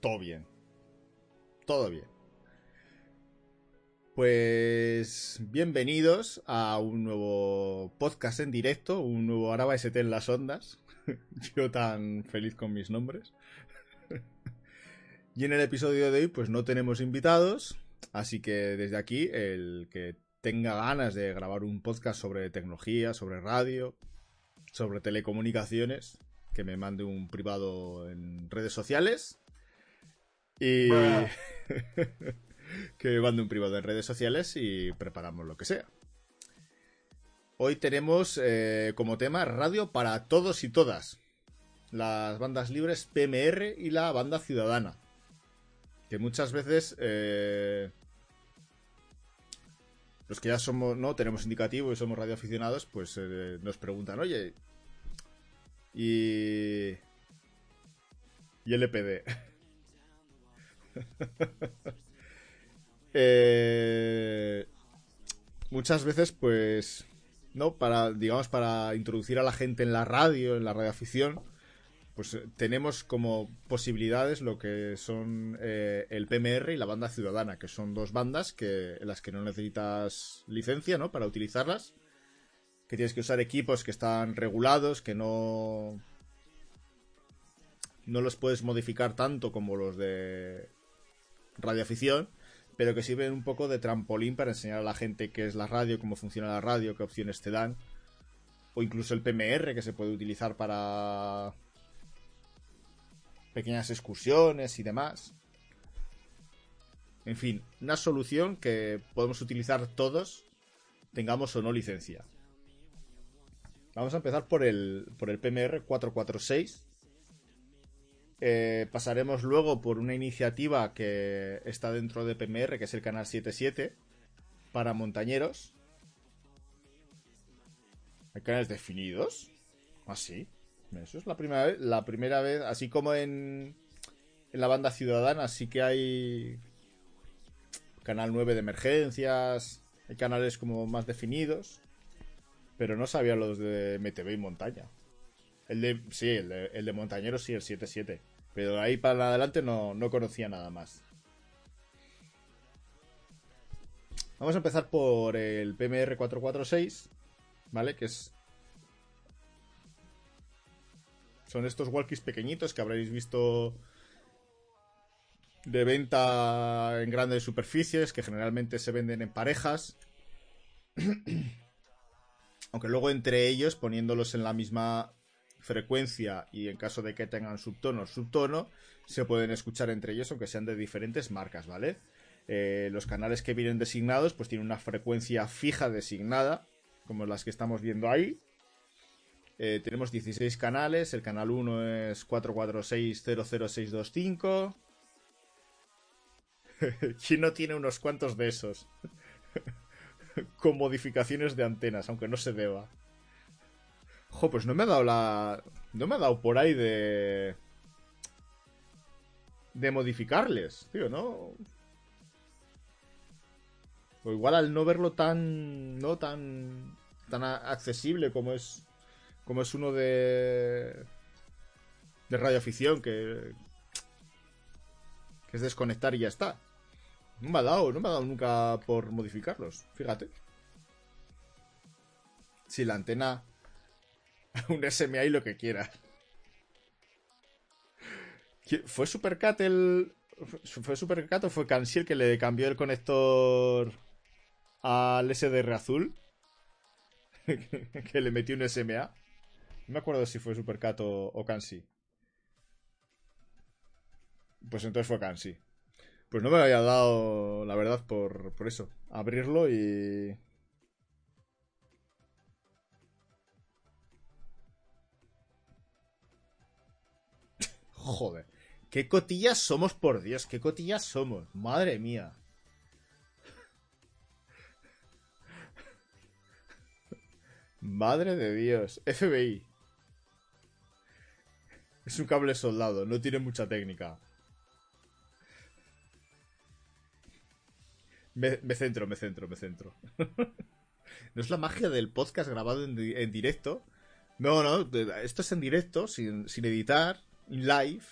todo bien. Todo bien. Pues bienvenidos a un nuevo podcast en directo, un nuevo Araba ST en las ondas. Yo tan feliz con mis nombres. y en el episodio de hoy pues no tenemos invitados, así que desde aquí el que tenga ganas de grabar un podcast sobre tecnología, sobre radio, sobre telecomunicaciones, que me mande un privado en redes sociales. Y que mande un privado en redes sociales y preparamos lo que sea. Hoy tenemos eh, como tema radio para todos y todas. Las bandas libres PMR y la banda ciudadana. Que muchas veces eh, los que ya somos, no tenemos indicativo y somos radioaficionados, pues eh, nos preguntan, oye, y. Y LPD. eh, muchas veces, pues. ¿No? Para, digamos, para introducir a la gente en la radio, en la radioafición, pues eh, tenemos como posibilidades lo que son eh, el PMR y la banda ciudadana, que son dos bandas que, en las que no necesitas licencia, ¿no? Para utilizarlas que tienes que usar equipos que están regulados, que no no los puedes modificar tanto como los de radioafición, pero que sirven un poco de trampolín para enseñar a la gente qué es la radio, cómo funciona la radio, qué opciones te dan, o incluso el PMR que se puede utilizar para pequeñas excursiones y demás. En fin, una solución que podemos utilizar todos, tengamos o no licencia. Vamos a empezar por el, por el PMR 446. Eh, pasaremos luego por una iniciativa que está dentro de PMR, que es el canal 77, para montañeros. ¿Hay canales definidos? ¿Ah, sí? Eso es la primera vez, la primera vez así como en, en la banda ciudadana, sí que hay canal 9 de emergencias, hay canales como más definidos. Pero no sabía los de MTV y montaña. El de. Sí, el de, el de montañero sí, el 7-7. Pero ahí para adelante no, no conocía nada más. Vamos a empezar por el PMR 446. ¿Vale? Que es. Son estos walkies pequeñitos que habréis visto de venta en grandes superficies, que generalmente se venden en parejas. Aunque luego entre ellos, poniéndolos en la misma frecuencia y en caso de que tengan subtono subtono, se pueden escuchar entre ellos aunque sean de diferentes marcas, ¿vale? Eh, los canales que vienen designados pues tienen una frecuencia fija designada, como las que estamos viendo ahí. Eh, tenemos 16 canales, el canal 1 es 446-00625. ¿Quién no tiene unos cuantos de esos? con modificaciones de antenas, aunque no se deba. Jo, pues no me ha dado la. No me ha dado por ahí de. De modificarles, tío, ¿no? O igual al no verlo tan. No tan. Tan accesible como es. Como es uno de. De radioafición, que. Que es desconectar y ya está. No me ha dado, no me ha dado nunca por modificarlos, fíjate. Si la antena. Un SMA y lo que quiera. ¿Fue Supercat el. ¿Fue Supercat o fue Cansi el que le cambió el conector al SDR azul? que le metió un SMA. No me acuerdo si fue Supercat o, o Cansi. Pues entonces fue Cansi. Pues no me había dado, la verdad, por, por eso. Abrirlo y... Joder. ¿Qué cotillas somos, por Dios? ¿Qué cotillas somos? Madre mía. Madre de Dios. FBI. Es un cable soldado, no tiene mucha técnica. Me, centro, me centro, me centro. no es la magia del podcast grabado en, directo. No, no, esto es en directo, sin, editar, live.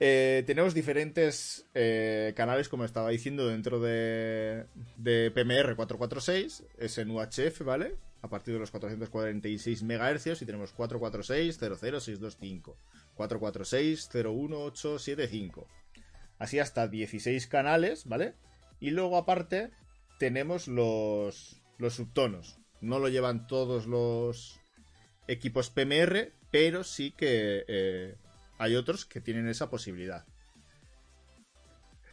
Eh, tenemos diferentes eh, canales, como estaba diciendo, dentro de, PMR 446, es en UHF, ¿vale? A partir de los 446 MHz y tenemos 446 00625, 446 01875. Así hasta 16 canales, ¿vale? Y luego aparte tenemos los, los subtonos. No lo llevan todos los equipos PMR, pero sí que eh, hay otros que tienen esa posibilidad.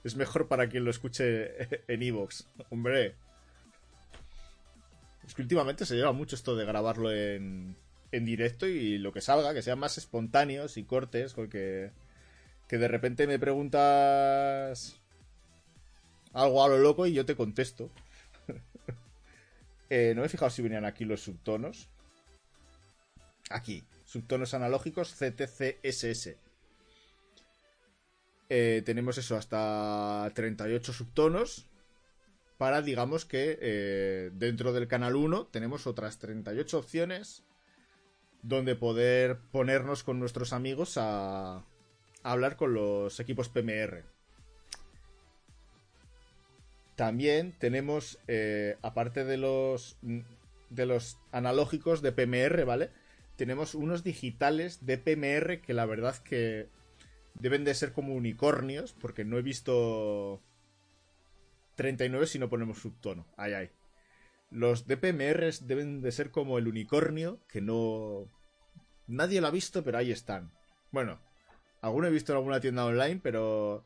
Es mejor para quien lo escuche en Evox. Hombre. Es que últimamente se lleva mucho esto de grabarlo en, en directo y lo que salga, que sean más espontáneos y cortes, porque que de repente me preguntas algo a lo loco y yo te contesto. eh, no me he fijado si venían aquí los subtonos. Aquí, subtonos analógicos CTCSS. Eh, tenemos eso, hasta 38 subtonos. Para, digamos que eh, dentro del canal 1 tenemos otras 38 opciones donde poder ponernos con nuestros amigos a, a hablar con los equipos PMR. También tenemos, eh, aparte de los, de los analógicos de PMR, ¿vale? Tenemos unos digitales de PMR que la verdad que deben de ser como unicornios, porque no he visto 39 si no ponemos subtono. Ay, ay. Los DPMRs deben de ser como el unicornio, que no... Nadie lo ha visto, pero ahí están. Bueno, alguno he visto en alguna tienda online, pero...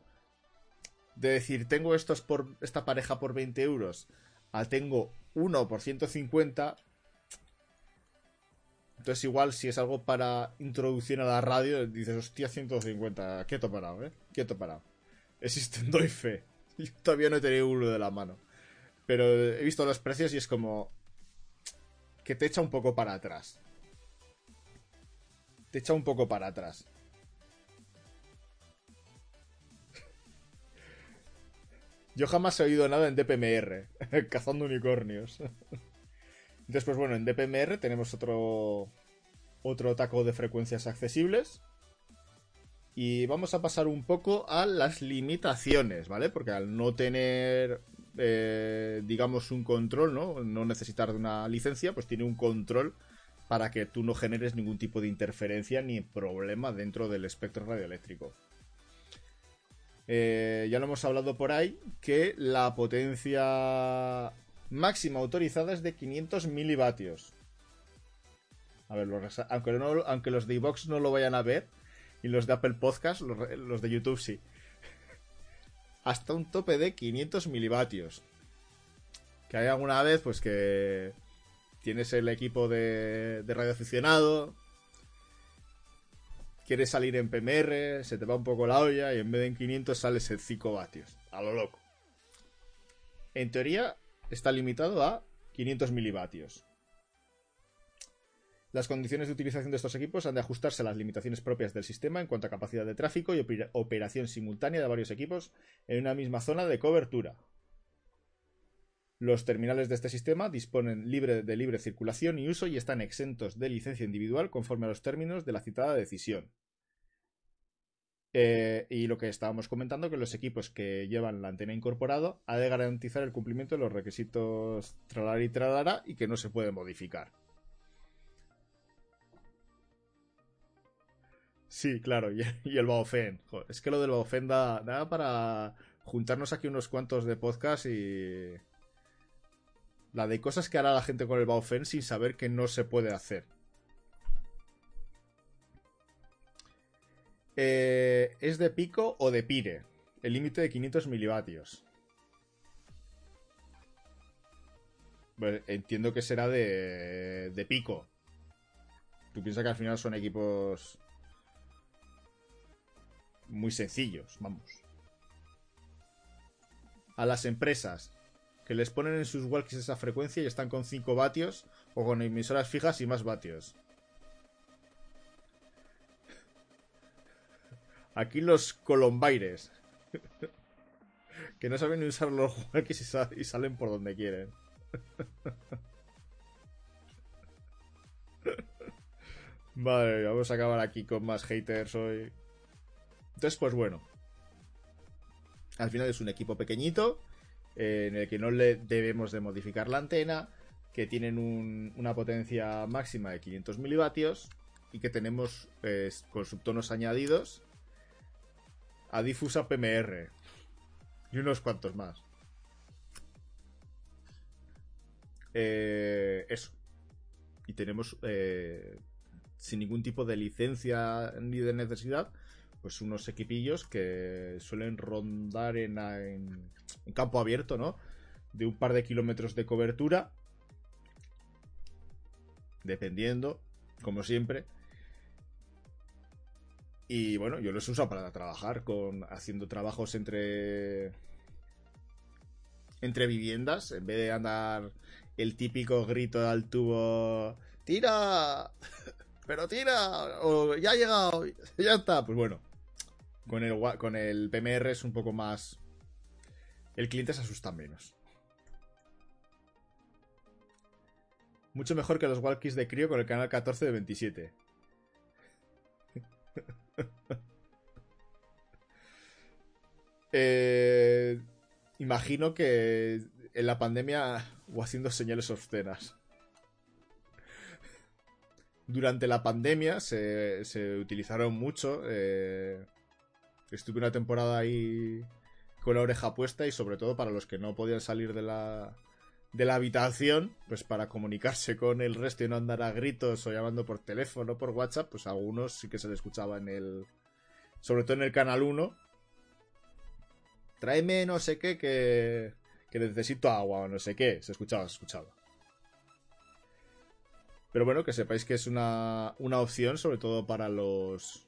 De decir, tengo estos por esta pareja por 20 euros, a tengo uno por 150, entonces, igual, si es algo para introducción a la radio, dices, hostia, 150, quieto parado, ¿eh? Quieto parado. Existen, doy fe. Yo todavía no he tenido uno de la mano. Pero he visto los precios y es como. que te echa un poco para atrás. Te echa un poco para atrás. Yo jamás he oído nada en DPMR, cazando unicornios. Después, bueno, en DPMR tenemos otro, otro taco de frecuencias accesibles. Y vamos a pasar un poco a las limitaciones, ¿vale? Porque al no tener, eh, digamos, un control, ¿no? No necesitar de una licencia, pues tiene un control para que tú no generes ningún tipo de interferencia ni problema dentro del espectro radioeléctrico. Eh, ya lo hemos hablado por ahí, que la potencia máxima autorizada es de 500 milivatios. A ver, aunque, los de iVox no lo vayan a ver, y los de Apple Podcast, los, de YouTube sí. Hasta un tope de 500 milivatios. Que hay alguna vez, pues que tienes el equipo de, de radio quieres salir en PMR, se te va un poco la olla y en vez de en 500 sales en 5 vatios. A lo loco. En teoría, está limitado a 500 milivatios. Las condiciones de utilización de estos equipos han de ajustarse a las limitaciones propias del sistema en cuanto a capacidad de tráfico y operación simultánea de varios equipos en una misma zona de cobertura. Los terminales de este sistema disponen de libre circulación y uso y están exentos de licencia individual conforme a los términos de la citada decisión. Eh, y lo que estábamos comentando, que los equipos que llevan la antena incorporado ha de garantizar el cumplimiento de los requisitos tralar y tralara y que no se puede modificar. Sí, claro, y, el Baofen. es que lo del Baofen da, para juntarnos aquí unos cuantos de podcast y... La de cosas que hará la gente con el Baofen sin saber que no se puede hacer. Eh, ¿Es de pico o de pire? El límite de 500 milivatios. entiendo que será de, de pico. Tú piensas que al final son equipos muy sencillos, vamos. A las empresas que les ponen en sus walkies esa frecuencia y están con 5 vatios o con emisoras fijas y más vatios. Aquí los colombaires. que no saben usar los walkies y, salen por donde quieren. Vale, vamos a acabar aquí con más haters hoy. Entonces, pues bueno. Al final es un equipo pequeñito eh, en el que no le debemos de modificar la antena, que tienen una potencia máxima de 500 milivatios y que tenemos eh, con subtonos añadidos a difusa PMR y unos cuantos más. Eh, eso. Y tenemos, eh, sin ningún tipo de licencia ni de necesidad, pues unos equipillos que suelen rondar en, en, campo abierto, ¿no? De un par de kilómetros de cobertura. Dependiendo, como siempre. Y bueno, yo los uso para trabajar, con haciendo trabajos entre entre viviendas, en vez de andar el típico grito al tubo, tira, pero tira, o ya ha llegado, ya está, pues bueno, con el, con el PMR es un poco más, el cliente se asusta menos. Mucho mejor que los walkies de crío con el canal 14 de 27. eh, imagino que en la pandemia o haciendo señales obscenas. Durante la pandemia se, utilizaron mucho. Eh, estuve una temporada ahí con la oreja puesta y sobre todo para los que no podían salir de la, de la habitación, pues para comunicarse con el resto y no andar a gritos o llamando por teléfono, por WhatsApp, pues algunos sí que se le escuchaba en el... Sobre todo en el canal 1, tráeme no sé qué que, que necesito agua o no sé qué. Se escuchaba, se escuchaba. Pero bueno, que sepáis que es una, una opción, sobre todo para los,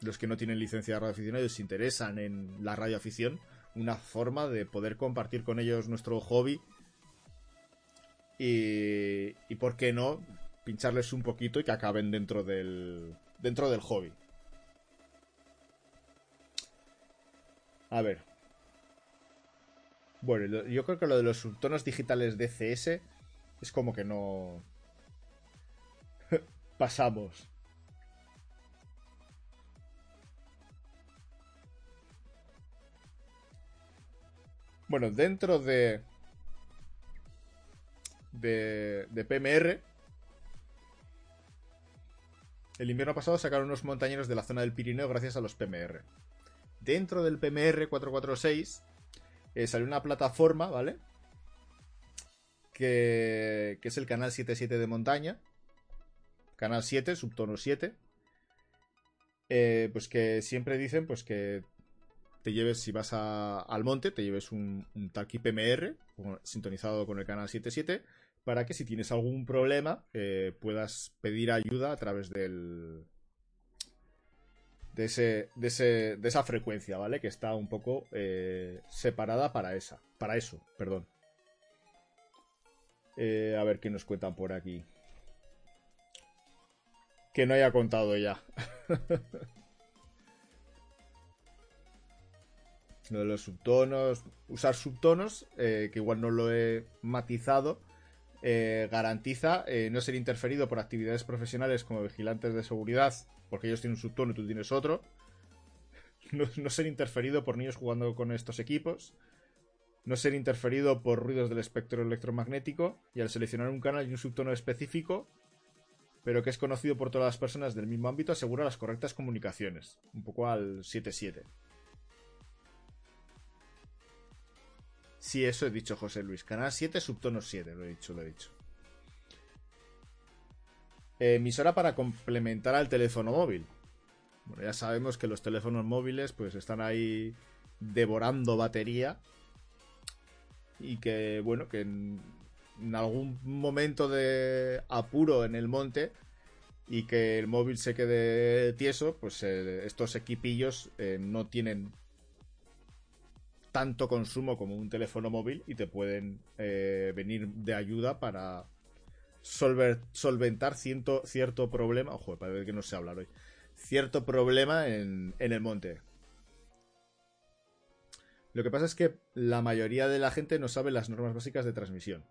los que no tienen licencia de radioafición y les interesan en la radioafición, una forma de poder compartir con ellos nuestro hobby y, por qué no, pincharles un poquito y que acaben dentro del, dentro del hobby. A ver. Bueno, yo creo que lo de los subtonos digitales de CS es como que no... Pasamos. Bueno, dentro de... De, PMR, el invierno pasado sacaron unos montañeros de la zona del Pirineo gracias a los PMR dentro del PMR 446 eh, salió una plataforma, ¿vale? Que, que, es el canal 77 de montaña. Canal 7, subtono 7. Eh, pues que siempre dicen pues que te lleves, si vas al monte, te lleves un, un PMR sintonizado con el canal 77 para que si tienes algún problema eh, puedas pedir ayuda a través del, de, ese, de, ese, de esa frecuencia, ¿vale? Que está un poco eh, separada para esa. Para eso, perdón. Eh, a ver qué nos cuentan por aquí. Que no haya contado ya. lo de los subtonos. Usar subtonos, que igual no lo he matizado. Garantiza no ser interferido por actividades profesionales como vigilantes de seguridad porque ellos tienen un subtono y tú tienes otro. No, ser interferido por niños jugando con estos equipos. No ser interferido por ruidos del espectro electromagnético. Y al seleccionar un canal y un subtono específico, pero que es conocido por todas las personas del mismo ámbito, asegura las correctas comunicaciones. Un poco al 7-7. Sí, eso he dicho, José Luis. Canal 7, subtono 7, lo he dicho, lo he dicho emisora para complementar al teléfono móvil. Bueno, ya sabemos que los teléfonos móviles pues están ahí devorando batería y que bueno, que en, algún momento de apuro en el monte y que el móvil se quede tieso, pues eh, estos equipillos eh, no tienen tanto consumo como un teléfono móvil y te pueden eh, venir de ayuda para solventar cierto, problema. Ojo, para ver que no sé hablar hoy. Cierto problema en, en el monte. Lo que pasa es que la mayoría de la gente no sabe las normas básicas de transmisión.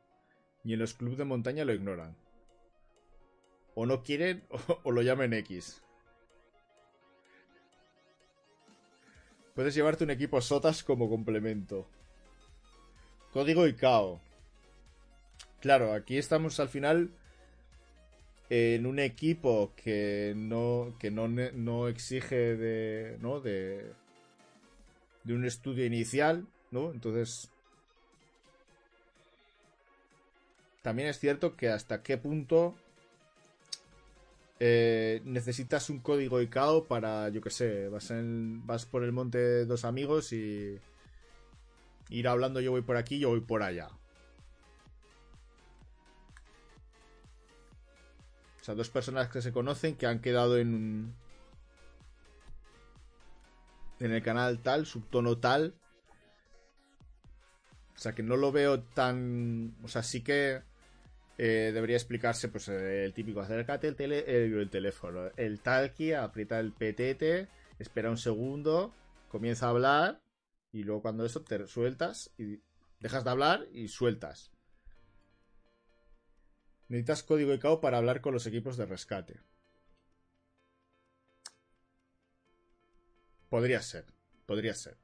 Y en los clubes de montaña lo ignoran. O no quieren o, lo llamen X. Puedes llevarte un equipo SOTAS como complemento. Código ICAO. Claro, aquí estamos al final en un equipo que no que no, no exige de no de de un estudio inicial, ¿no? Entonces también es cierto que hasta qué punto eh, necesitas un código ICAO para, yo que sé, vas, en, vas por el monte de dos amigos y ir hablando yo voy por aquí, yo voy por allá. O sea, dos personas que se conocen que han quedado en en el canal tal, subtono tal. O sea, que no lo veo tan... O sea, sí que eh, debería explicarse pues el típico acércate el, el, teléfono, el talkie, aprieta el petete, espera un segundo, comienza a hablar y luego cuando eso te sueltas y dejas de hablar y sueltas. Necesitas código ICAO para hablar con los equipos de rescate. Podría ser, podría ser.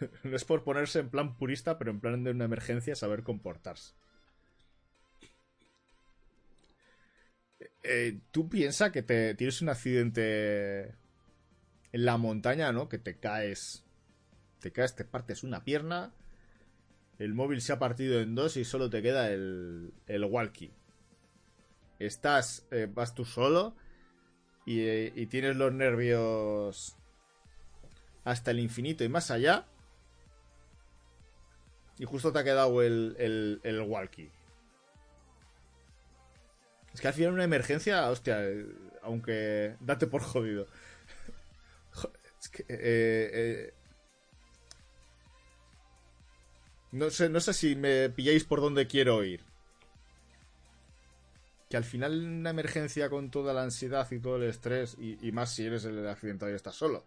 no es por ponerse en plan purista, pero en plan de una emergencia saber comportarse. Eh, tú piensas que te tienes un accidente en la montaña, ¿no? Que te caes. Te caes, te partes una pierna. El móvil se ha partido en dos y solo te queda el, el walkie. Estás, eh, vas tú solo y, y tienes los nervios hasta el infinito y más allá. Y justo te ha quedado el, el, el walkie. Es que al final una emergencia, hostia, aunque date por jodido. Es que, eh, eh, no sé, no sé si me pilláis por donde quiero ir. Que al final una emergencia con toda la ansiedad y todo el estrés, y más si eres el accidentado y estás solo.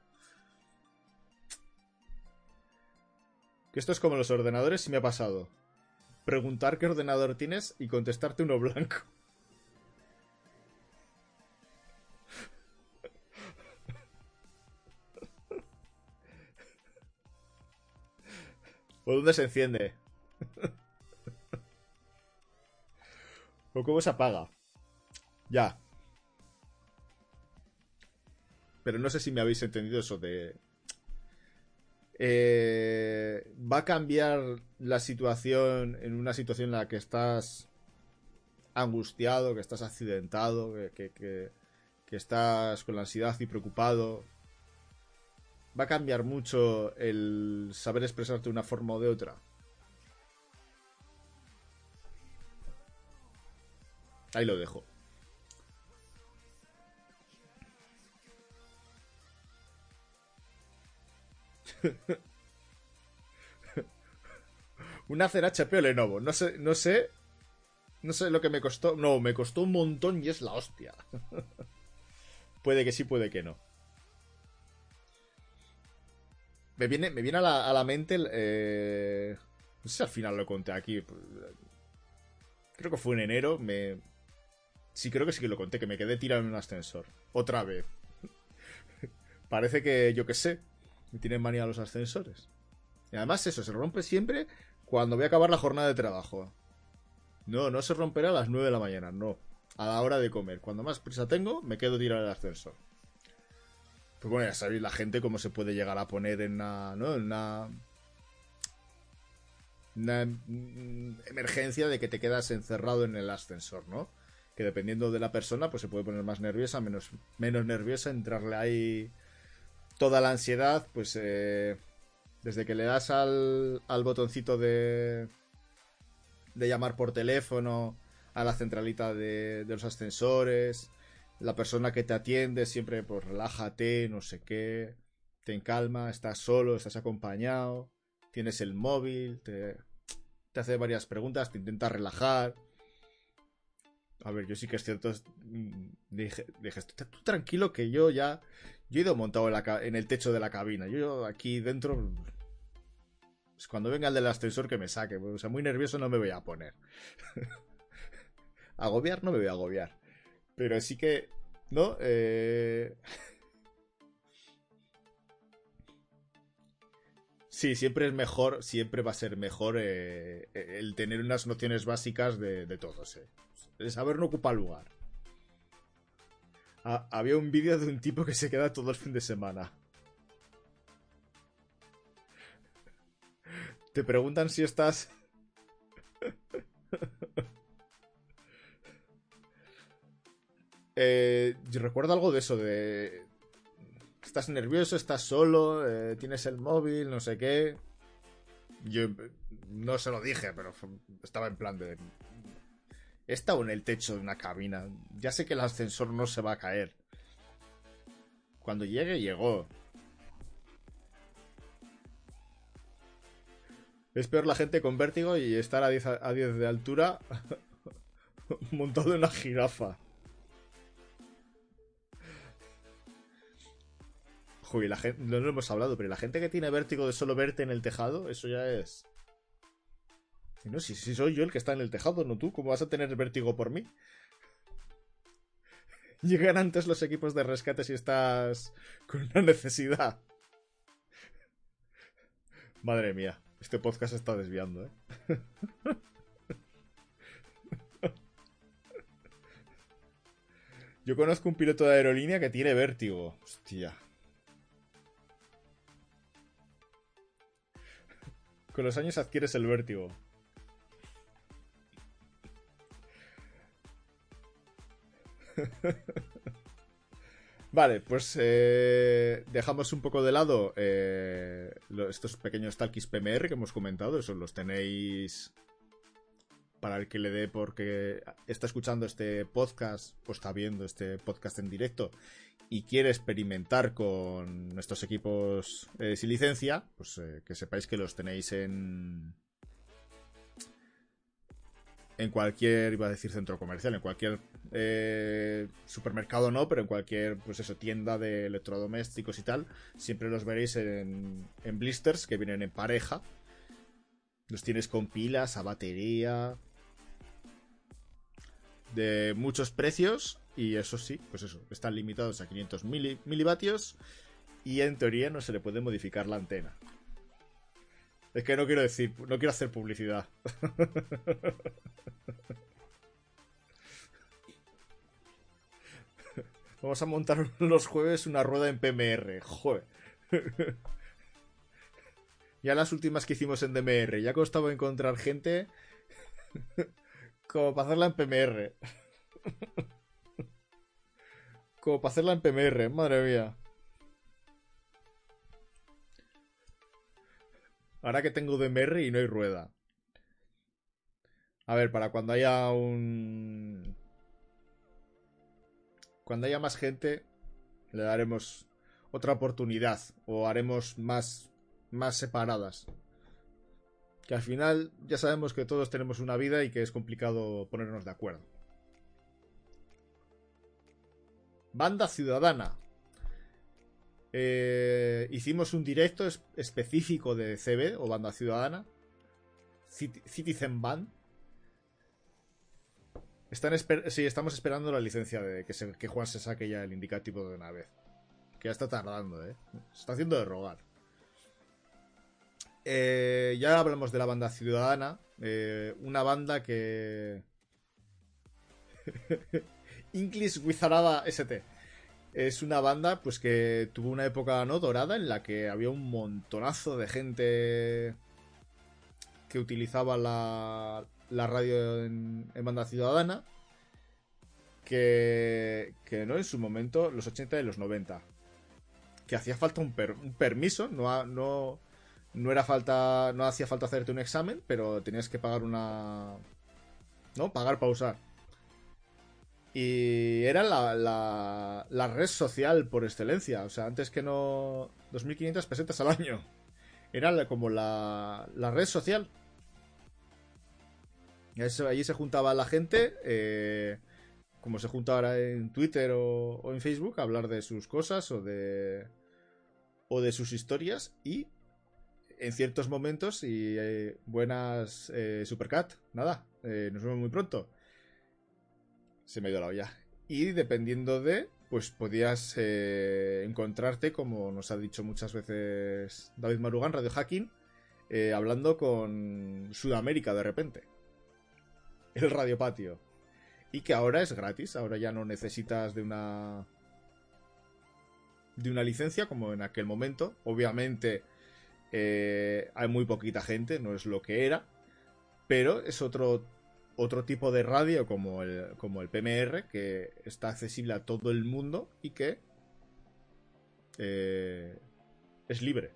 Que esto es como los ordenadores y me ha pasado. Preguntar qué ordenador tienes y contestarte uno blanco. ¿O dónde se enciende? ¿O cómo se apaga? Ya. Pero no sé si me habéis entendido eso de eh, va a cambiar la situación en una situación en la que estás angustiado, que estás accidentado, que, que, estás con la ansiedad y preocupado. Va a cambiar mucho el saber expresarte de una forma o de otra. Ahí lo dejo. Un Acer HP o Lenovo. No sé, no sé. No sé lo que me costó. No, me costó un montón y es la hostia. puede que sí, puede que no. Me viene, me viene a, la, mente. Eh, no sé si al final lo conté aquí. Creo que fue en enero. Me. Sí, creo que sí que lo conté, que me quedé tirado en un ascensor. Otra vez. Parece que, yo qué sé, me tienen manía los ascensores. Y además eso, se rompe siempre cuando voy a acabar la jornada de trabajo. No, no se romperá a las 9 de la mañana, no. A la hora de comer. Cuando más prisa tengo, me quedo tirado el ascensor. Pues bueno, ya sabéis la gente cómo se puede llegar a poner en una, ¿no? En una, una emergencia de que te quedas encerrado en el ascensor, ¿no? Que dependiendo de la persona, pues se puede poner más nerviosa, menos, menos nerviosa, entrarle ahí toda la ansiedad, pues eh, desde que le das al, al botoncito de, de llamar por teléfono a la centralita de, de, los ascensores, la persona que te atiende siempre, pues relájate, no sé qué, te calma, estás solo, estás acompañado, tienes el móvil, te, te hace varias preguntas, te intenta relajar. A ver, yo sí que es cierto, mm, dije, dije tú tranquilo que yo ya yo he ido montado en, el techo de la cabina. Yo aquí dentro. Pues cuando venga el del ascensor que me saque. O sea, muy nervioso no me voy a poner. agobiar no me voy a agobiar. Pero sí que ¿No? Eh... Sí, siempre es mejor, siempre va a ser mejor eh, el tener unas nociones básicas de, de todos. Eh. El saber no ocupa lugar. Había un vídeo de un tipo que se queda todo el fin de semana. Te preguntan si estás... eh, yo recuerdo algo de eso, de estás nervioso, estás solo, eh, tienes el móvil, no sé qué. Yo no se lo dije, pero estaba en plan de... He estado en el techo de una cabina. Ya sé que el ascensor no se va a caer. Cuando llegue, llegó. Es peor la gente con vértigo y estar a 10, a 10 de altura montado en una jirafa. Joder, la gente, no lo hemos hablado, pero la gente que tiene vértigo de solo verte en el tejado, eso ya es. No, si, soy yo el que está en el tejado, no tú, ¿cómo vas a tener vértigo por mí? Llegan antes los equipos de rescate si estás con una necesidad. Madre mía, este podcast está desviando, ¿eh? Yo conozco un piloto de aerolínea que tiene vértigo. Hostia. Con los años adquieres el vértigo. Vale, pues eh, dejamos un poco de lado eh, estos pequeños talkies PMR que hemos comentado. Eso los tenéis para el que le dé porque está escuchando este podcast o está viendo este podcast en directo y quiere experimentar con nuestros equipos eh, sin licencia, pues que sepáis que los tenéis en en cualquier, iba a decir centro comercial, en cualquier eh, supermercado no, pero en cualquier, pues eso, tienda de electrodomésticos y tal, siempre los veréis en, en blisters que vienen en pareja. Los tienes con pilas, a batería, de muchos precios y eso sí, pues eso, están limitados a 500 milivatios y en teoría no se le puede modificar la antena. Es que no quiero decir, no quiero hacer publicidad. Vamos a montar los jueves una rueda en PMR. Joder. Ya las últimas que hicimos en DMR, ya costaba encontrar gente como para hacerla en PMR. Como para hacerla en PMR, madre mía. Ahora que tengo DMR y no hay rueda. A ver, para cuando haya un... Cuando haya más gente, le daremos otra oportunidad. O haremos más, más separadas. Que al final ya sabemos que todos tenemos una vida y que es complicado ponernos de acuerdo. Banda Ciudadana. Eh, hicimos un directo específico de CB o Banda Ciudadana. Citizen Band. Están sí, estamos esperando la licencia de que, Juan se saque ya el indicativo de una vez. Que ya está tardando, ¿eh? Se está haciendo de rogar. Eh, ya hablamos de la banda Ciudadana. Eh, una banda que... English Wizarada ST. Es una banda pues que tuvo una época no dorada en la que había un montonazo de gente que utilizaba la, la radio en, banda ciudadana. Que, que no en su momento, los 80 y los 90. Que hacía falta un, un permiso, no, no, no era falta, no hacía falta hacerte un examen, pero tenías que pagar una, ¿no? Pagar para usar. Y era la, la, red social por excelencia. O sea, antes que no... 2.500 pesetas al año. Era como la, la red social. allí se juntaba la gente, eh, como se junta ahora en Twitter o, en Facebook, a hablar de sus cosas o de, o de sus historias. Y en ciertos momentos, y eh, buenas eh, Supercat, nada, nos vemos muy pronto se me ido la olla. Y dependiendo de, pues podías eh, encontrarte, como nos ha dicho muchas veces David Marugan, Radio Hacking, eh, hablando con Sudamérica de repente. El Radio Patio. Y que ahora es gratis, ahora ya no necesitas de una. de una licencia como en aquel momento. Obviamente eh, hay muy poquita gente, no es lo que era. Pero es otro otro tipo de radio como el, como el PMR, que está accesible a todo el mundo y que eh, es libre.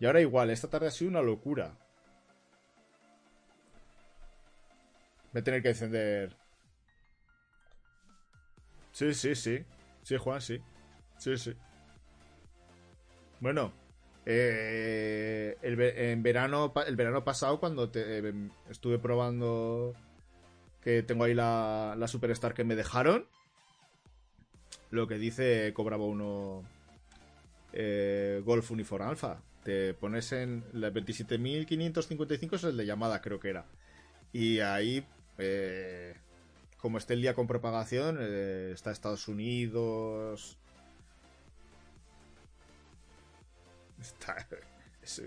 Y ahora igual, esta tarde ha sido una locura. Voy a tener que encender... Sí, sí, sí. Sí, Juan, sí. Sí, sí. Bueno, eh, el, en verano, el verano pasado, cuando eh, estuve probando que tengo ahí la, la Superstar que me dejaron, lo que dice cobraba uno eh, Golf Uniform Alpha. Te pones en la 27.555 es el de llamada, creo que era. Y ahí, como esté el día con propagación, está Estados Unidos,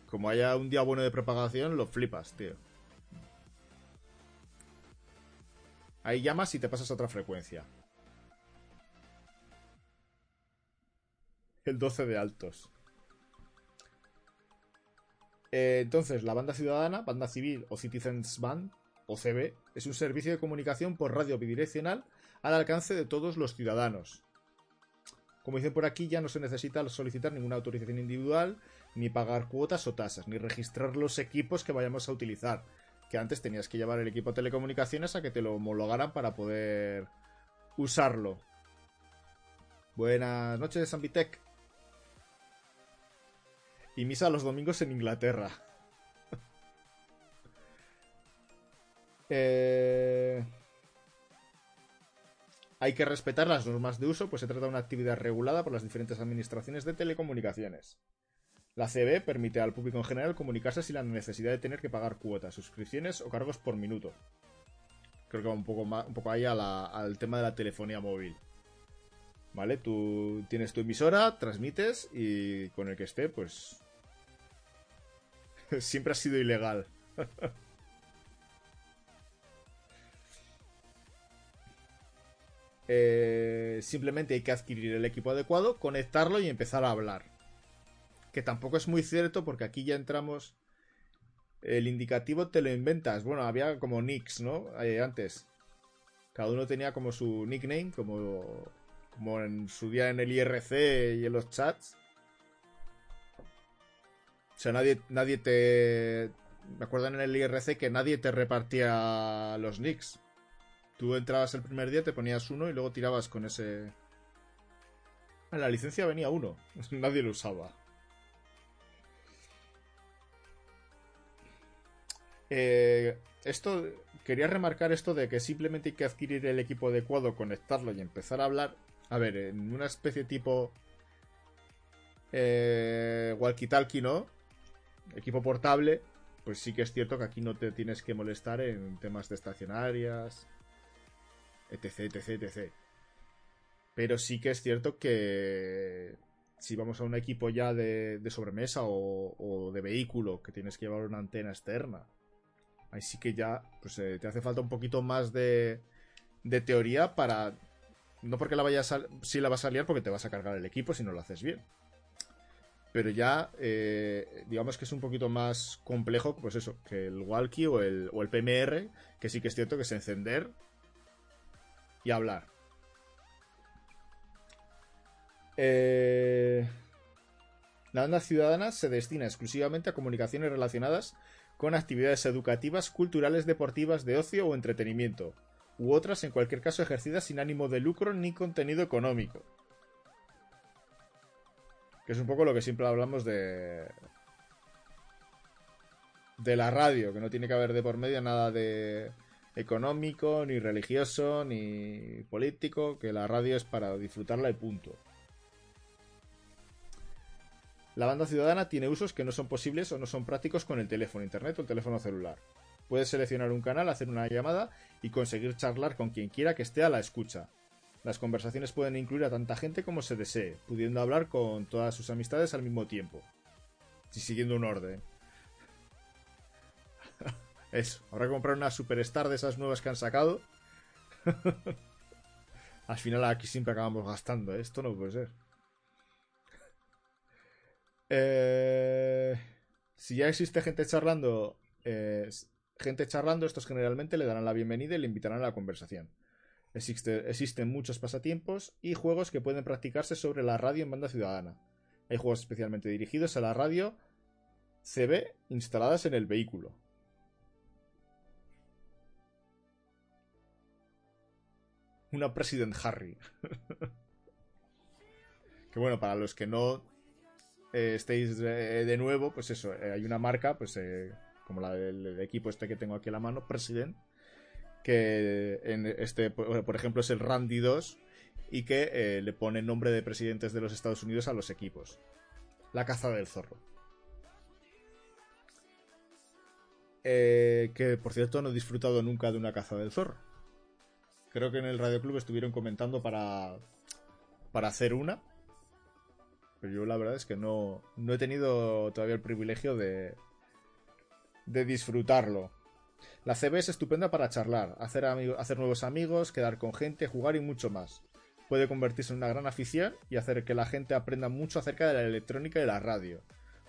como haya un día bueno de propagación, lo flipas, tío. Ahí llamas y te pasas a otra frecuencia. El 12 de altos. Eh, entonces, la banda ciudadana, banda civil o Citizens Band, o CB, es un servicio de comunicación por radio bidireccional al alcance de todos los ciudadanos. Como dicen por aquí, ya no se necesita solicitar ninguna autorización individual, ni pagar cuotas o tasas, ni registrar los equipos que vayamos a utilizar. Que antes tenías que llevar el equipo de telecomunicaciones a que te lo homologaran para poder usarlo. Buenas noches, Sambitec. Y misa los domingos en Inglaterra. eh... Hay que respetar las normas de uso, pues se trata de una actividad regulada por las diferentes administraciones de telecomunicaciones. La CB permite al público en general comunicarse sin la necesidad de tener que pagar cuotas, suscripciones o cargos por minuto. Creo que va un poco, un poco ahí al tema de la telefonía móvil. ¿Vale? Tú tienes tu emisora, transmites y con el que esté, pues... Siempre ha sido ilegal. Eh, simplemente hay que adquirir el equipo adecuado, conectarlo y empezar a hablar. Que tampoco es muy cierto porque aquí ya entramos... El indicativo te lo inventas. Bueno, había como nicks, ¿no? Eh, antes. Cada uno tenía como su nickname, como, como en su día en el IRC y en los chats. O sea, nadie, nadie te... Me acuerdo en el IRC que nadie te repartía los nicks. Tú entrabas el primer día, te ponías uno y luego tirabas con ese... En la licencia venía uno. Nadie lo usaba. Eh, esto quería remarcar esto de que simplemente hay que adquirir el equipo adecuado, conectarlo y empezar a hablar. A ver, en una especie tipo eh, walkie-talkie, ¿no? Equipo portable, pues sí que es cierto que aquí no te tienes que molestar en temas de estacionarias, etc, etc, etc. Pero sí que es cierto que si vamos a un equipo ya de, sobremesa o, de vehículo que tienes que llevar una antena externa, ahí sí que ya pues, eh, te hace falta un poquito más de, teoría para... No porque la vayas a, si la vas a liar porque te vas a cargar el equipo si no lo haces bien. Pero ya, eh, digamos que es un poquito más complejo, pues eso, que el walkie o el, o el PMR, que sí que es cierto que es encender y hablar. Eh, la banda ciudadana se destina exclusivamente a comunicaciones relacionadas con actividades educativas, culturales, deportivas, de ocio o entretenimiento, u otras en cualquier caso ejercidas sin ánimo de lucro ni contenido económico. Que es un poco lo que siempre hablamos de. de la radio, que no tiene que haber de por medio nada de económico, ni religioso, ni político, que la radio es para disfrutarla y punto. La banda ciudadana tiene usos que no son posibles o no son prácticos con el teléfono internet o el teléfono celular. Puedes seleccionar un canal, hacer una llamada y conseguir charlar con quien quiera que esté a la escucha. Las conversaciones pueden incluir a tanta gente como se desee, pudiendo hablar con todas sus amistades al mismo tiempo. Y siguiendo un orden. Eso, habrá que comprar una Superstar de esas nuevas que han sacado. al final aquí siempre acabamos gastando, ¿eh? esto no puede ser. Eh, si ya existe gente charlando, eh, gente charlando, estos generalmente le darán la bienvenida y le invitarán a la conversación. existen muchos pasatiempos y juegos que pueden practicarse sobre la radio en banda ciudadana. Hay juegos especialmente dirigidos a la radio CB instaladas en el vehículo. Una President Harry. que bueno, para los que no eh, estéis de nuevo, pues eso, eh, hay una marca, pues eh, como la del, equipo este que tengo aquí a la mano, President, que este, por, ejemplo, es el Randy 2 y que le pone nombre de presidentes de los Estados Unidos a los equipos. La caza del zorro. que por cierto no he disfrutado nunca de una caza del zorro. Creo que en el Radio Club estuvieron comentando para, para hacer una yo la verdad es que no, no he tenido todavía el privilegio de, de disfrutarlo. La CB es estupenda para charlar, hacer, hacer nuevos amigos, quedar con gente, jugar y mucho más. Puede convertirse en una gran afición y hacer que la gente aprenda mucho acerca de la electrónica y la radio.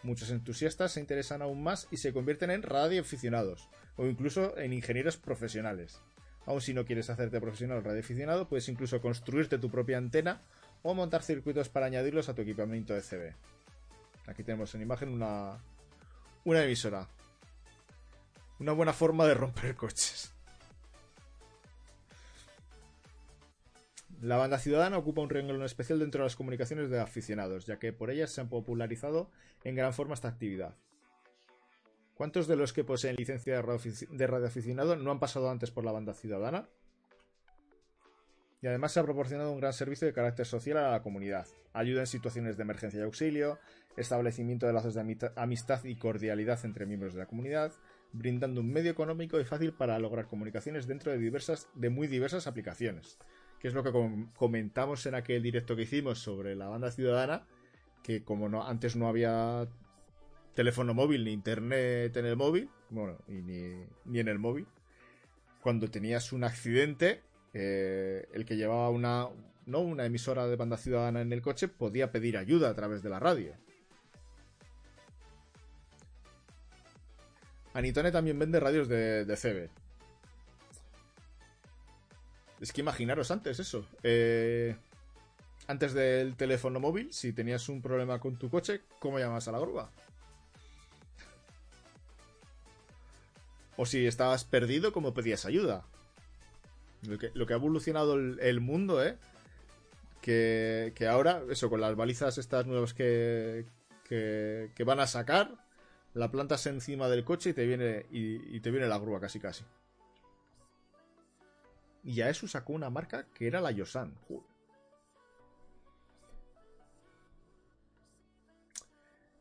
Muchos entusiastas se interesan aún más y se convierten en radioaficionados, o incluso en ingenieros profesionales. Aun si no quieres hacerte profesional radioaficionado, puedes incluso construirte tu propia antena o montar circuitos para añadirlos a tu equipamiento de CB. Aquí tenemos en imagen una, una emisora. Una buena forma de romper coches. La banda ciudadana ocupa un renglón especial dentro de las comunicaciones de aficionados, ya que por ellas se han popularizado en gran forma esta actividad. ¿Cuántos de los que poseen licencia de radioaficionado no han pasado antes por la banda ciudadana? y además se ha proporcionado un gran servicio de carácter social a la comunidad. Ayuda en situaciones de emergencia y auxilio, establecimiento de lazos de amistad y cordialidad entre miembros de la comunidad, brindando un medio económico y fácil para lograr comunicaciones dentro de diversas de muy diversas aplicaciones. Que es lo que comentamos en aquel directo que hicimos sobre la banda ciudadana, que como no, antes no había teléfono móvil ni internet en el móvil, bueno, ni, ni en el móvil, cuando tenías un accidente, eh, el que llevaba una, ¿no? una emisora de banda ciudadana en el coche podía pedir ayuda a través de la radio. Anitone también vende radios de, de CB. Es que imaginaros antes eso. Eh, antes del teléfono móvil, si tenías un problema con tu coche, ¿cómo llamas a la grúa? O si estabas perdido, ¿cómo pedías ayuda? Lo que, ha evolucionado el, mundo, ¿eh? Que, ahora, eso, con las balizas estas nuevas que, que, van a sacar, la plantas encima del coche y te viene, y, te viene la grúa casi casi. Y a eso sacó una marca que era la Yosan.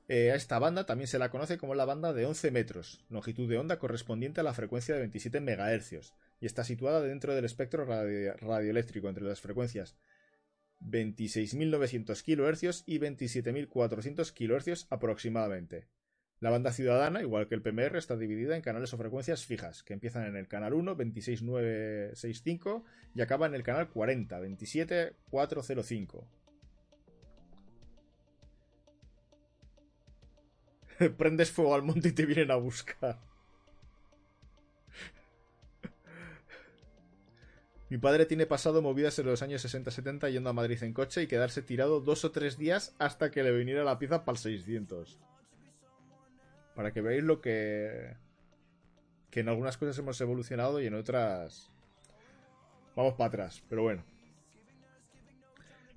Eh, a esta banda también se la conoce como la banda de 11 metros, longitud de onda correspondiente a la frecuencia de 27 MHz, y está situada dentro del espectro radioeléctrico entre las frecuencias 26.900 kHz y 27.400 kHz aproximadamente. La banda ciudadana, igual que el PMR, está dividida en canales o frecuencias fijas, que empiezan en el canal 1, 26965, y acaban en el canal 40, 27405. Prendes fuego al monte y te vienen a buscar. Mi padre tiene pasado movidas en los años 60-70 yendo a Madrid en coche y quedarse tirado dos o tres días hasta que le viniera la pieza para el 600. Para que veáis lo que... Que en algunas cosas hemos evolucionado y en otras... Vamos para atrás, pero bueno.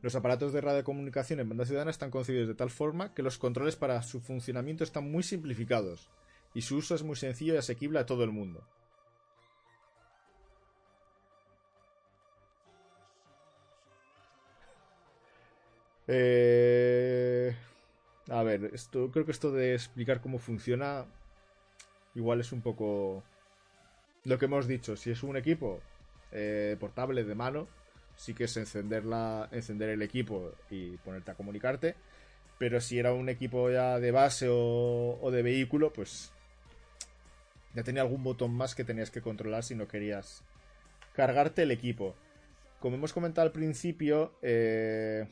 Los aparatos de radiocomunicación en banda ciudadana están concebidos de tal forma que los controles para su funcionamiento están muy simplificados y su uso es muy sencillo y asequible a todo el mundo. Eh, a ver, esto, creo que esto de explicar cómo funciona igual es un poco lo que hemos dicho. Si es un equipo eh, portable de mano, sí que es encender, la, encender el equipo y ponerte a comunicarte. Pero si era un equipo ya de base o, o de vehículo, pues ya tenía algún botón más que tenías que controlar si no querías cargarte el equipo. Como hemos comentado al principio, eh,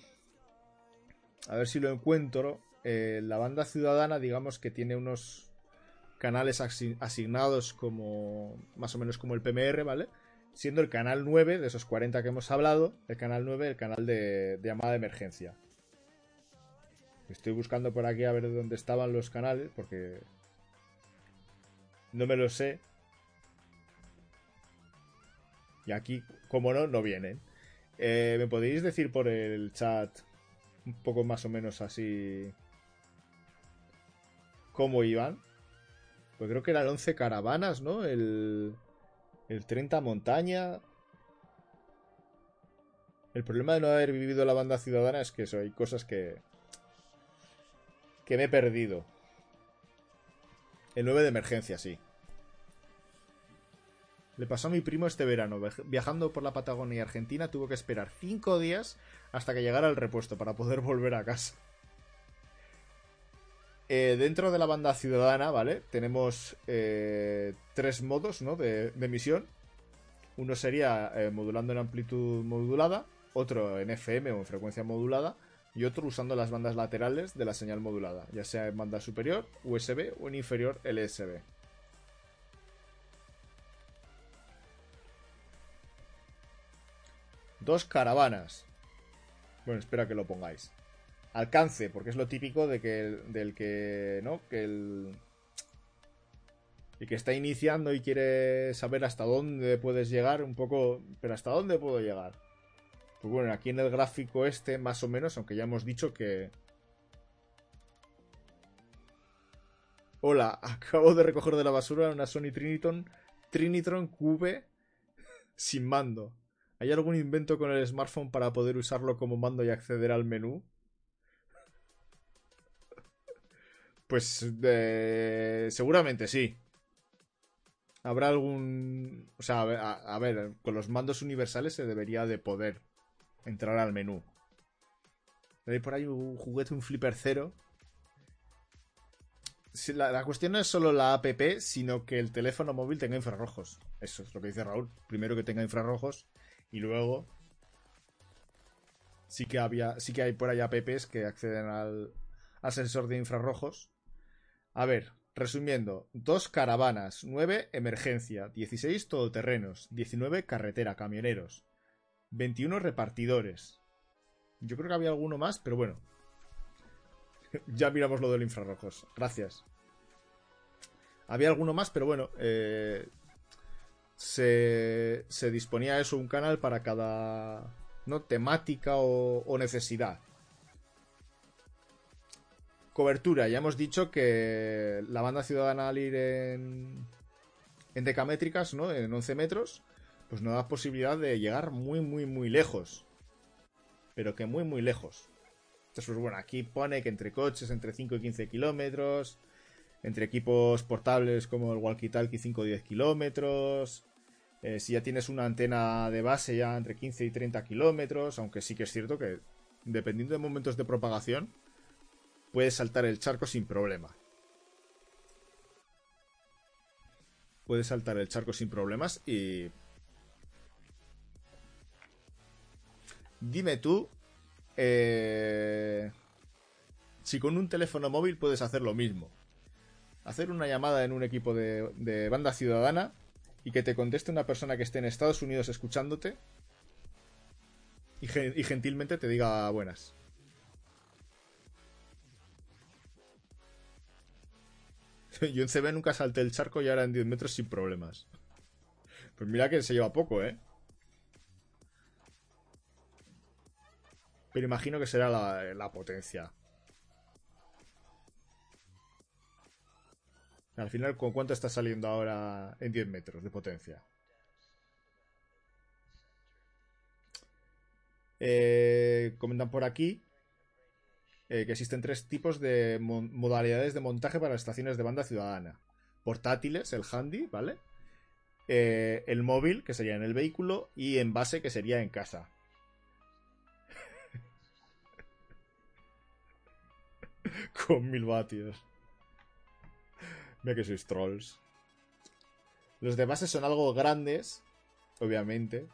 a ver si lo encuentro. Eh, la banda ciudadana, digamos que tiene unos canales asignados como más o menos como el PMR, ¿vale? Siendo el canal 9 de esos 40 que hemos hablado, el canal 9, el canal de, llamada de emergencia. Estoy buscando por aquí a ver dónde estaban los canales, porque no me lo sé. Y aquí, como no, no vienen. Eh, ¿Me podéis decir por el chat un poco más o menos así cómo iban? Pues creo que eran 11 caravanas, ¿no? El, el 30 montaña. El problema de no haber vivido la banda ciudadana es que eso, hay cosas que... que me he perdido. El 9 de emergencia, sí. Le pasó a mi primo este verano. Viajando por la Patagonia Argentina, tuvo que esperar 5 días hasta que llegara el repuesto para poder volver a casa. Eh, dentro de la banda ciudadana, ¿vale? Tenemos eh, tres modos, ¿no? De, emisión. Uno sería eh, modulando en amplitud modulada, otro en FM o en frecuencia modulada, y otro usando las bandas laterales de la señal modulada, ya sea en banda superior, USB o en inferior, LSB. Dos caravanas. Bueno, espera que lo pongáis. Alcance, porque es lo típico de que del que, ¿no? Que el, el que está iniciando y quiere saber hasta dónde puedes llegar, un poco, pero hasta dónde puedo llegar. Pues bueno, aquí en el gráfico este, más o menos, aunque ya hemos dicho que... Hola, acabo de recoger de la basura una Sony Trinitron, Trinitron QV sin mando. ¿Hay algún invento con el smartphone para poder usarlo como mando y acceder al menú? Pues seguramente sí. Habrá algún... O sea, a ver, con los mandos universales se debería de poder entrar al menú. Hay por ahí un juguete, un flipper cero. La, la, cuestión no es solo la app, sino que el teléfono móvil tenga infrarrojos. Eso es lo que dice Raúl. Primero que tenga infrarrojos y luego sí que había, sí que hay por ahí apps que acceden al, sensor de infrarrojos. A ver, resumiendo, dos caravanas, 9 emergencia, 16 todoterrenos, 19 carretera, camioneros, 21 repartidores. Yo creo que había alguno más, pero bueno. ya miramos lo de los infrarrojos. Gracias. Había alguno más, pero bueno, eh, se, se disponía eso, un canal para cada ¿no? temática o, necesidad. Cobertura, ya hemos dicho que la banda ciudadana al ir en, en decamétricas, ¿no? En 11 metros, pues no da posibilidad de llegar muy, muy, muy lejos. Pero que muy, muy lejos. Entonces, pues bueno, aquí pone que entre coches, entre 5 y 15 kilómetros, entre equipos portables como el walkie-talkie 5 o 10 kilómetros. Eh, si ya tienes una antena de base ya entre 15 y 30 kilómetros, aunque sí que es cierto que dependiendo de momentos de propagación, puedes saltar el charco sin problema. Puedes saltar el charco sin problemas y... Dime tú, eh, si con un teléfono móvil puedes hacer lo mismo hacer una llamada en un equipo de, banda ciudadana y que te conteste una persona que esté en Estados Unidos escuchándote y, gentilmente te diga buenas. Yo en CB nunca salté el charco y ahora en 10 metros sin problemas. Pues mira que se lleva poco, ¿eh? Pero imagino que será la potencia. Al final, ¿con cuánto está saliendo ahora en 10 metros de potencia? Eh, comentan por aquí eh, que existen tres tipos de modalidades de montaje para estaciones de banda ciudadana. Portátiles, el handy, ¿vale? Eh, el móvil, que sería en el vehículo, y en base, que sería en casa. Con mil vatios. Mira que sois trolls. Los de base son algo grandes, obviamente,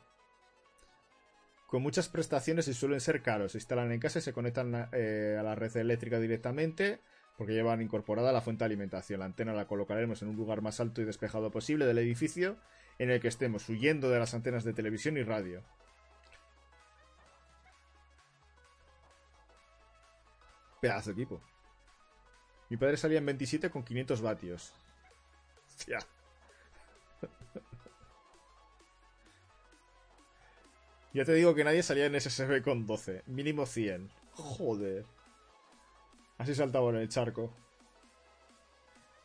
con muchas prestaciones y suelen ser caros. Se instalan en casa y se conectan eh, a la red eléctrica directamente porque llevan incorporada la fuente de alimentación. La antena la colocaremos en un lugar más alto y despejado posible del edificio en el que estemos, huyendo de las antenas de televisión y radio. Pedazo de equipo. Mi padre salía en 27 con 500 vatios. Hostia. Ya te digo que nadie salía en SSB con 12. Mínimo 100. Joder. Así saltaba en el charco.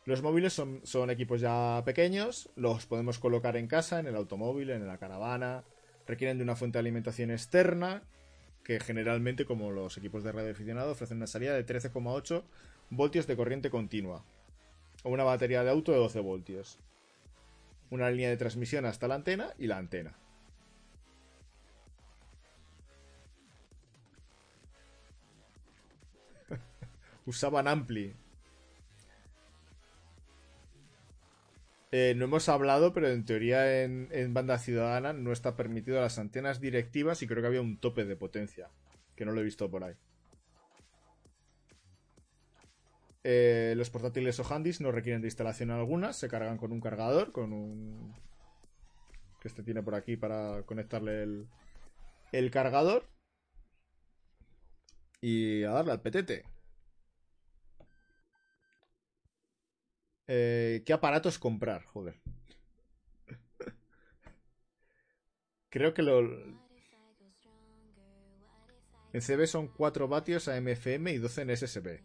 Los móviles son, son, equipos ya pequeños. Los podemos colocar en casa, en el automóvil, en la caravana. Requieren de una fuente de alimentación externa. Que generalmente, como los equipos de radio aficionado, ofrecen una salida de 13,8 voltios de corriente continua. O una batería de auto de 12 voltios. Una línea de transmisión hasta la antena y la antena. Usaban Ampli. Eh, no hemos hablado, pero en teoría en, banda ciudadana no está permitido las antenas directivas y creo que había un tope de potencia, que no lo he visto por ahí. Eh, los portátiles o handys no requieren de instalación alguna, se cargan con un cargador, con un... que este tiene por aquí para conectarle el, el cargador. Y a darle al petete. Eh, ¿Qué aparatos comprar? Joder. Creo que lo... En CB son 4 vatios a MFM y 12 en SSB.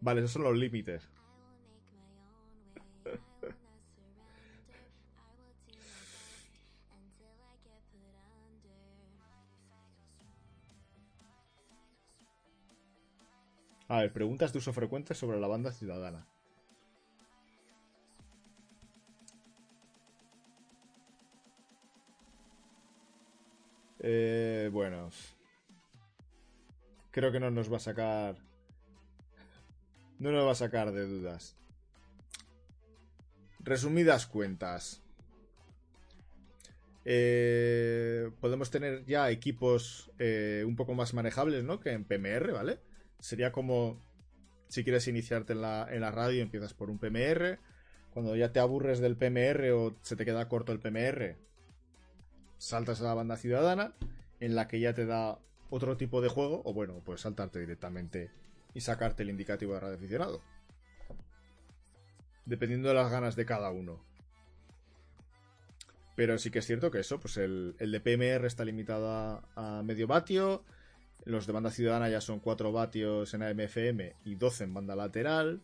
Vale, esos son los límites. A ver, preguntas de uso frecuente sobre la banda ciudadana. Eh, bueno. Creo que no nos va a sacar. No nos va a sacar de dudas. Resumidas cuentas. Eh, podemos tener ya equipos eh, un poco más manejables, ¿no? Que en PMR, ¿vale? Sería como si quieres iniciarte en la, en la radio, empiezas por un PMR. Cuando ya te aburres del PMR o se te queda corto el PMR, saltas a la banda ciudadana, en la que ya te da otro tipo de juego, o bueno, puedes saltarte directamente y sacarte el indicativo de radio aficionado. Dependiendo de las ganas de cada uno. Pero sí que es cierto que eso, pues el, de PMR está limitado a, a, medio vatio. Los de banda ciudadana ya son 4 vatios en AMFM y 12 en banda lateral.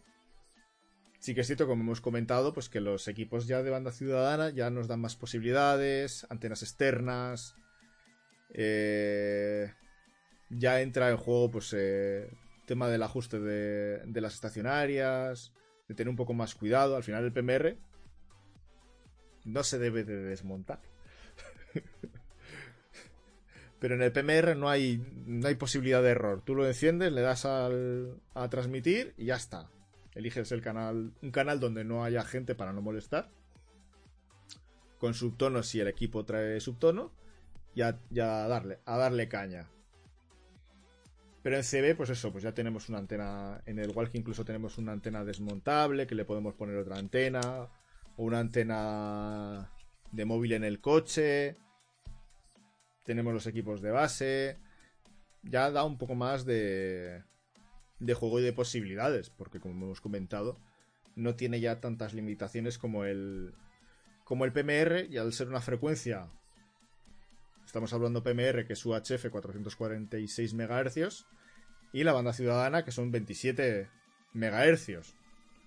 Sí que es cierto, como hemos comentado, pues que los equipos ya de banda ciudadana ya nos dan más posibilidades, antenas externas. Eh, ya entra en juego, pues, eh, tema del ajuste de, de las estacionarias, de tener un poco más cuidado. Al final el PMR no se debe de desmontar. Pero en el PMR no hay, no hay posibilidad de error. Tú lo enciendes, le das al, a transmitir y ya está eliges el canal, un canal donde no haya gente para no molestar, con subtono si el equipo trae subtono, y a, darle, a darle caña. Pero en CB, pues eso, pues ya tenemos una antena. En el Walk incluso tenemos una antena desmontable que le podemos poner otra antena. O una antena de móvil en el coche. Tenemos los equipos de base. Ya da un poco más de, de juego y de posibilidades, porque como hemos comentado, no tiene ya tantas limitaciones como el como el PMR y al ser una frecuencia estamos hablando PMR que es UHF 446 MHz y la banda ciudadana que son 27 MHz.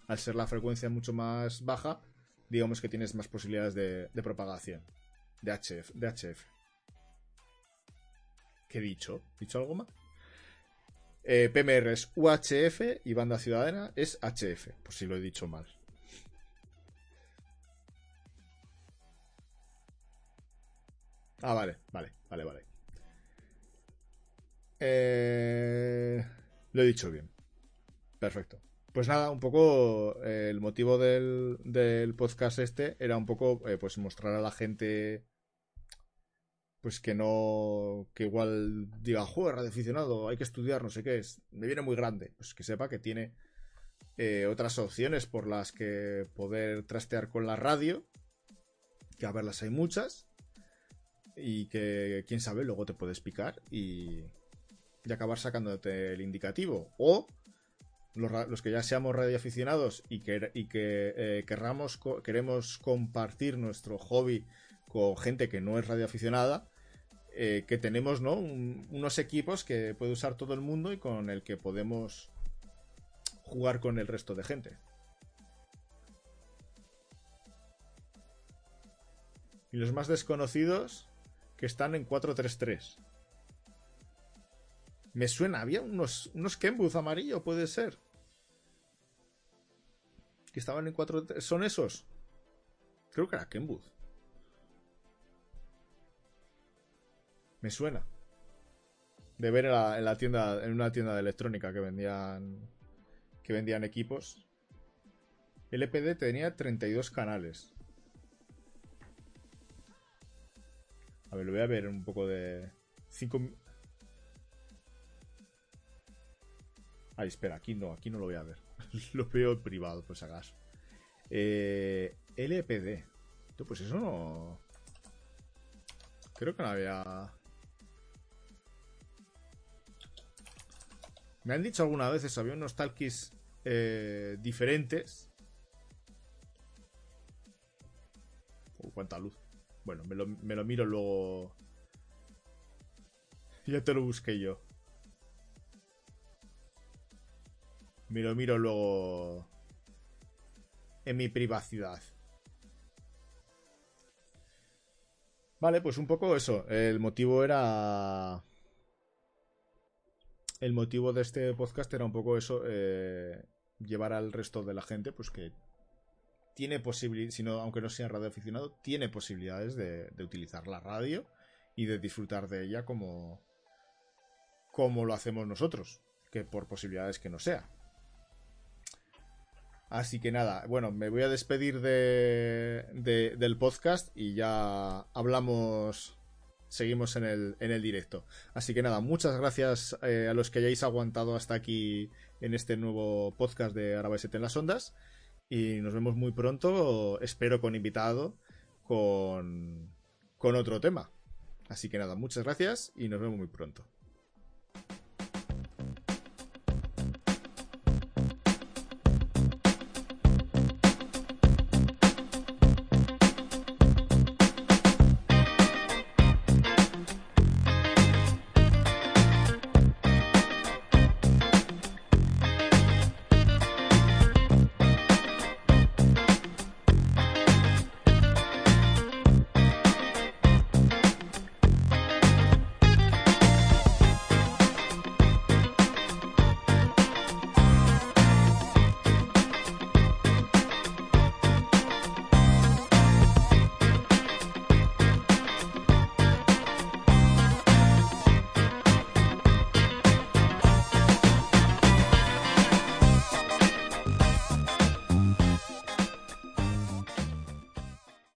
Al ser la frecuencia mucho más baja, digamos que tienes más posibilidades de, propagación de HF, de HF. ¿Qué he dicho? ¿He dicho algo más? Eh, PMR es UHF y banda ciudadana es HF, por si lo he dicho mal. Ah, vale, vale, vale, vale. Eh, lo he dicho bien. Perfecto. Pues nada, un poco eh, el motivo del, del, podcast este era un poco eh, pues mostrar a la gente pues que no que igual diga, joder, radioaficionado, hay que estudiar, no sé qué es, me viene muy grande, pues que sepa que tiene eh, otras opciones por las que poder trastear con la radio, que a verlas hay muchas, y que quién sabe, luego te puedes picar y, y acabar sacándote el indicativo. O los, que ya seamos radioaficionados y que, y que eh, queremos compartir nuestro hobby con gente que no es radioaficionada, eh, que tenemos ¿no? unos equipos que puede usar todo el mundo y con el que podemos jugar con el resto de gente. Y los más desconocidos que están en 433. Me suena, había unos, unos Kenbooth amarillo, puede ser. Que estaban en 4 ¿Son esos? Creo que era Kenbooth. Me suena. De ver en la, tienda, en una tienda de electrónica que vendían. Que vendían equipos. El EPD tenía 32 canales. A ver, lo voy a ver un poco de. 5. Ay, espera, aquí no, aquí no lo voy a ver. lo veo privado, pues hagas. Eh, LPD. Pues eso no. Creo que no había. Me han dicho alguna vez había unos talkies eh, diferentes. Uh, cuánta luz. Bueno, me lo, me lo miro luego. Ya te lo busqué yo. Me lo miro luego. En mi privacidad. Vale, pues un poco eso. El motivo era el motivo de este podcast era un poco eso, eh, llevar al resto de la gente, pues que tiene posibilidades, sino, aunque no sea radioaficionado, tiene posibilidades de, utilizar la radio y de disfrutar de ella como, como lo hacemos nosotros, que por posibilidades que no sea. Así que nada, bueno, me voy a despedir de, del podcast y ya hablamos seguimos en el, en el directo. Así que nada, muchas gracias eh, a los que hayáis aguantado hasta aquí en este nuevo podcast de Arabaiset en las ondas. Y nos vemos muy pronto, espero con invitado, con, con otro tema. Así que nada, muchas gracias y nos vemos muy pronto.